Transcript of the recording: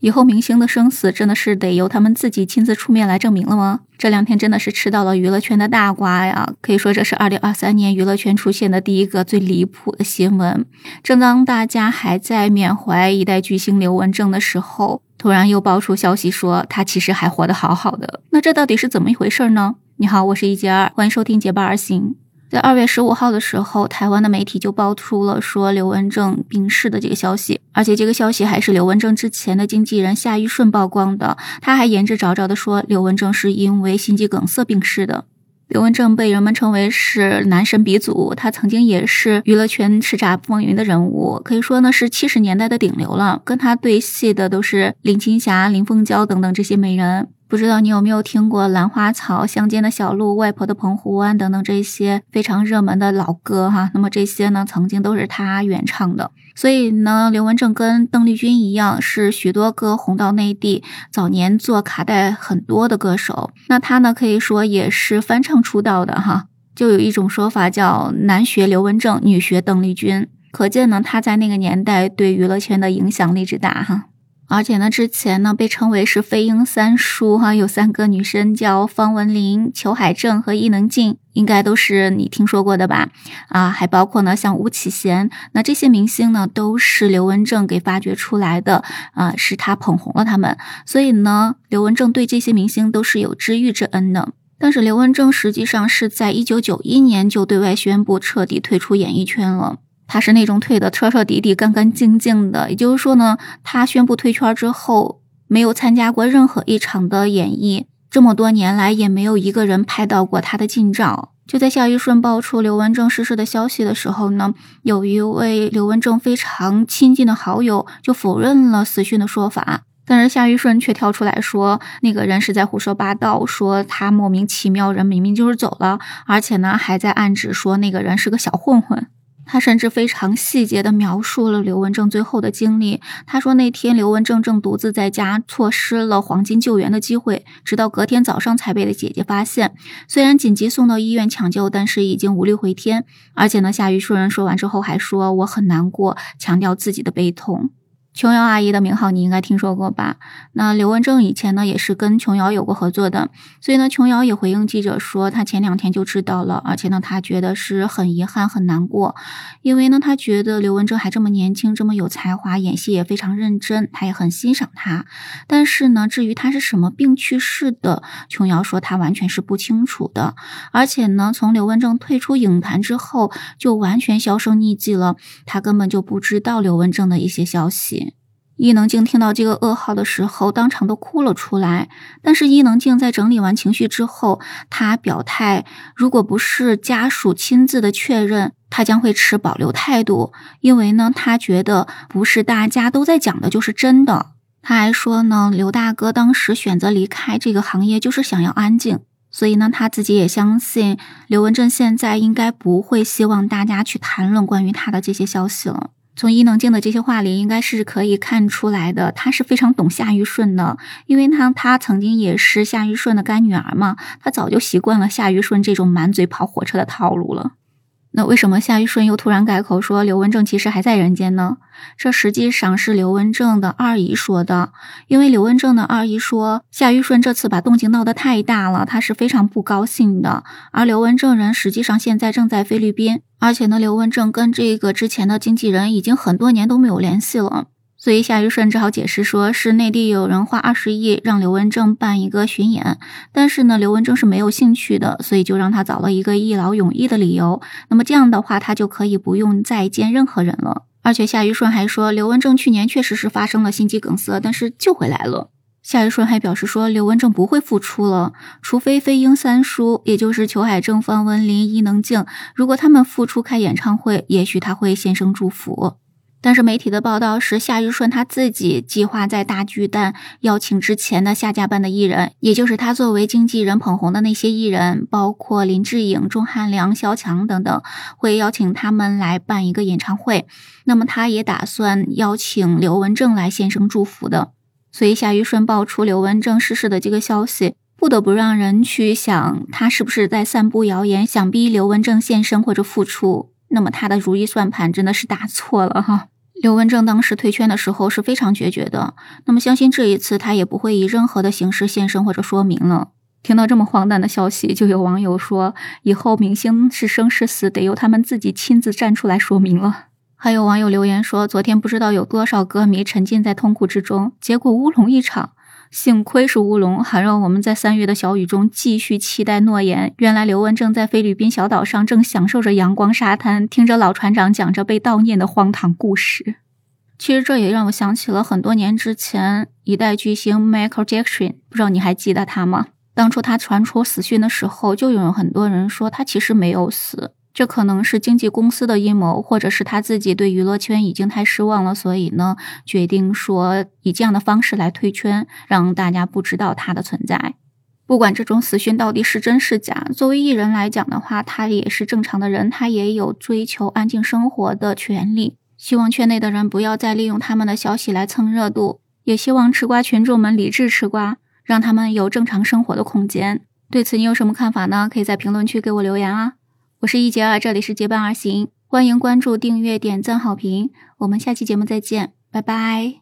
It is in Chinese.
以后明星的生死真的是得由他们自己亲自出面来证明了吗？这两天真的是吃到了娱乐圈的大瓜呀！可以说这是二零二三年娱乐圈出现的第一个最离谱的新闻。正当大家还在缅怀一代巨星刘文正的时候，突然又爆出消息说他其实还活得好好的。那这到底是怎么一回事呢？你好，我是一杰二，欢迎收听结伴而行。在二月十五号的时候，台湾的媒体就爆出了说刘文正病逝的这个消息，而且这个消息还是刘文正之前的经纪人夏玉顺曝光的。他还言之凿凿的说，刘文正是因为心肌梗塞病逝的。刘文正被人们称为是男神鼻祖，他曾经也是娱乐圈叱咤风云的人物，可以说呢是七十年代的顶流了。跟他对戏的都是林青霞、林凤娇等等这些美人。不知道你有没有听过《兰花草》《乡间的小路》《外婆的澎湖湾》等等这些非常热门的老歌哈？那么这些呢，曾经都是他原唱的。所以呢，刘文正跟邓丽君一样，是许多歌红到内地，早年做卡带很多的歌手。那他呢，可以说也是翻唱出道的哈。就有一种说法叫“男学刘文正，女学邓丽君”，可见呢，他在那个年代对娱乐圈的影响力之大哈。而且呢，之前呢被称为是飞鹰三叔哈，有三个女生叫方文琳、裘海正和伊能静，应该都是你听说过的吧？啊，还包括呢像巫启贤，那这些明星呢都是刘文正给发掘出来的啊，是他捧红了他们，所以呢，刘文正对这些明星都是有知遇之恩的。但是刘文正实际上是在一九九一年就对外宣布彻底退出演艺圈了。他是那种退的彻彻底底、干干净净的，也就是说呢，他宣布退圈之后，没有参加过任何一场的演绎，这么多年来也没有一个人拍到过他的近照。就在夏玉顺爆出刘文正逝世的消息的时候呢，有一位刘文正非常亲近的好友就否认了死讯的说法，但是夏玉顺却跳出来说，那个人是在胡说八道，说他莫名其妙人明明就是走了，而且呢还在暗指说那个人是个小混混。他甚至非常细节地描述了刘文正最后的经历。他说，那天刘文正正独自在家，错失了黄金救援的机会，直到隔天早上才被的姐姐发现。虽然紧急送到医院抢救，但是已经无力回天。而且呢，夏雨顺说完之后还说：“我很难过，强调自己的悲痛。”琼瑶阿姨的名号你应该听说过吧？那刘文正以前呢也是跟琼瑶有过合作的，所以呢琼瑶也回应记者说，她前两天就知道了，而且呢她觉得是很遗憾很难过，因为呢她觉得刘文正还这么年轻，这么有才华，演戏也非常认真，她也很欣赏他。但是呢至于他是什么病去世的，琼瑶说她完全是不清楚的，而且呢从刘文正退出影坛之后就完全销声匿迹了，她根本就不知道刘文正的一些消息。伊能静听到这个噩耗的时候，当场都哭了出来。但是伊能静在整理完情绪之后，她表态，如果不是家属亲自的确认，她将会持保留态度。因为呢，她觉得不是大家都在讲的就是真的。她还说呢，刘大哥当时选择离开这个行业，就是想要安静。所以呢，他自己也相信刘文正现在应该不会希望大家去谈论关于他的这些消息了。从伊能静的这些话里，应该是可以看出来的，她是非常懂夏玉顺的，因为她她曾经也是夏玉顺的干女儿嘛，她早就习惯了夏玉顺这种满嘴跑火车的套路了。那为什么夏玉顺又突然改口说刘文正其实还在人间呢？这实际上是刘文正的二姨说的，因为刘文正的二姨说夏玉顺这次把动静闹得太大了，他是非常不高兴的。而刘文正人实际上现在正在菲律宾，而且呢，刘文正跟这个之前的经纪人已经很多年都没有联系了。所以夏玉顺只好解释说，是内地有人花二十亿让刘文正办一个巡演，但是呢，刘文正是没有兴趣的，所以就让他找了一个一劳永逸的理由。那么这样的话，他就可以不用再见任何人了。而且夏玉顺还说，刘文正去年确实是发生了心肌梗塞，但是救回来了。夏玉顺还表示说，刘文正不会复出了，除非飞鹰三叔，也就是裘海正、方文琳、伊能静，如果他们复出开演唱会，也许他会献声祝福。但是媒体的报道是，夏玉顺他自己计划在大巨蛋邀请之前的下架班的艺人，也就是他作为经纪人捧红的那些艺人，包括林志颖、钟汉良、萧蔷等等，会邀请他们来办一个演唱会。那么他也打算邀请刘文正来献声祝福的。所以夏玉顺爆出刘文正逝世的这个消息，不得不让人去想，他是不是在散布谣言，想逼刘文正现身或者复出？那么他的如意算盘真的是打错了哈。刘文正当时退圈的时候是非常决绝的，那么相信这一次他也不会以任何的形式现身或者说明了。听到这么荒诞的消息，就有网友说，以后明星是生是死，得由他们自己亲自站出来说明了。还有网友留言说，昨天不知道有多少歌迷沉浸在痛苦之中，结果乌龙一场。幸亏是乌龙，还让我们在三月的小雨中继续期待诺言。原来刘文正在菲律宾小岛上正享受着阳光沙滩，听着老船长讲着被悼念的荒唐故事。其实这也让我想起了很多年之前一代巨星 Michael Jackson，不知道你还记得他吗？当初他传出死讯的时候，就有很多人说他其实没有死。这可能是经纪公司的阴谋，或者是他自己对娱乐圈已经太失望了，所以呢，决定说以这样的方式来退圈，让大家不知道他的存在。不管这种死讯到底是真是假，作为艺人来讲的话，他也是正常的人，他也有追求安静生活的权利。希望圈内的人不要再利用他们的消息来蹭热度，也希望吃瓜群众们理智吃瓜，让他们有正常生活的空间。对此你有什么看法呢？可以在评论区给我留言啊。我是一杰二，这里是结伴而行，欢迎关注、订阅、点赞、好评，我们下期节目再见，拜拜。